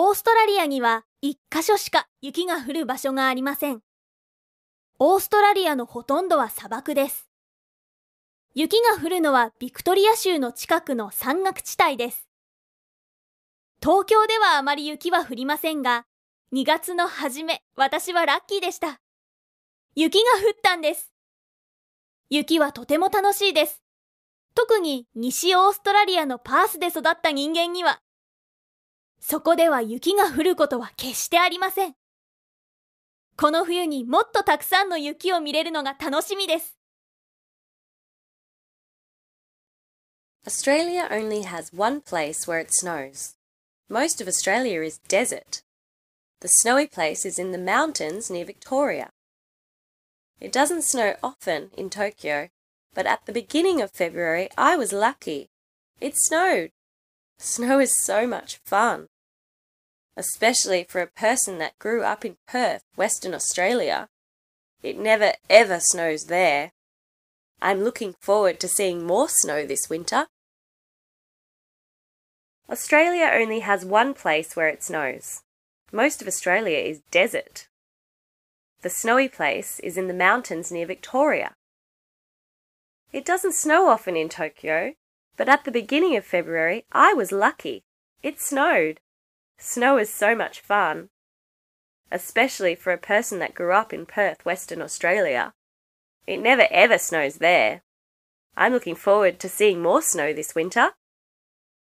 オーストラリアには一箇所しか雪が降る場所がありません。オーストラリアのほとんどは砂漠です。雪が降るのはビクトリア州の近くの山岳地帯です。東京ではあまり雪は降りませんが、2月の初め、私はラッキーでした。雪が降ったんです。雪はとても楽しいです。特に西オーストラリアのパースで育った人間には。そこでは雪が降ることは決してありません。この冬にもっとたくさんの雪を見れるのが楽しみです。Australia only has one place where it snows. Most of Australia is desert. The snowy place is in the mountains near Victoria. It doesn't snow often in Tokyo, but at the beginning of February I was lucky. It snowed. Snow is so much fun. Especially for a person that grew up in Perth, Western Australia. It never ever snows there. I'm looking forward to seeing more snow this winter. Australia only has one place where it snows. Most of Australia is desert. The snowy place is in the mountains near Victoria. It doesn't snow often in Tokyo, but at the beginning of February I was lucky. It snowed. Snow is so much fun. Especially for a person that grew up in Perth, Western Australia. It never ever snows there. I'm looking forward to seeing more snow this winter.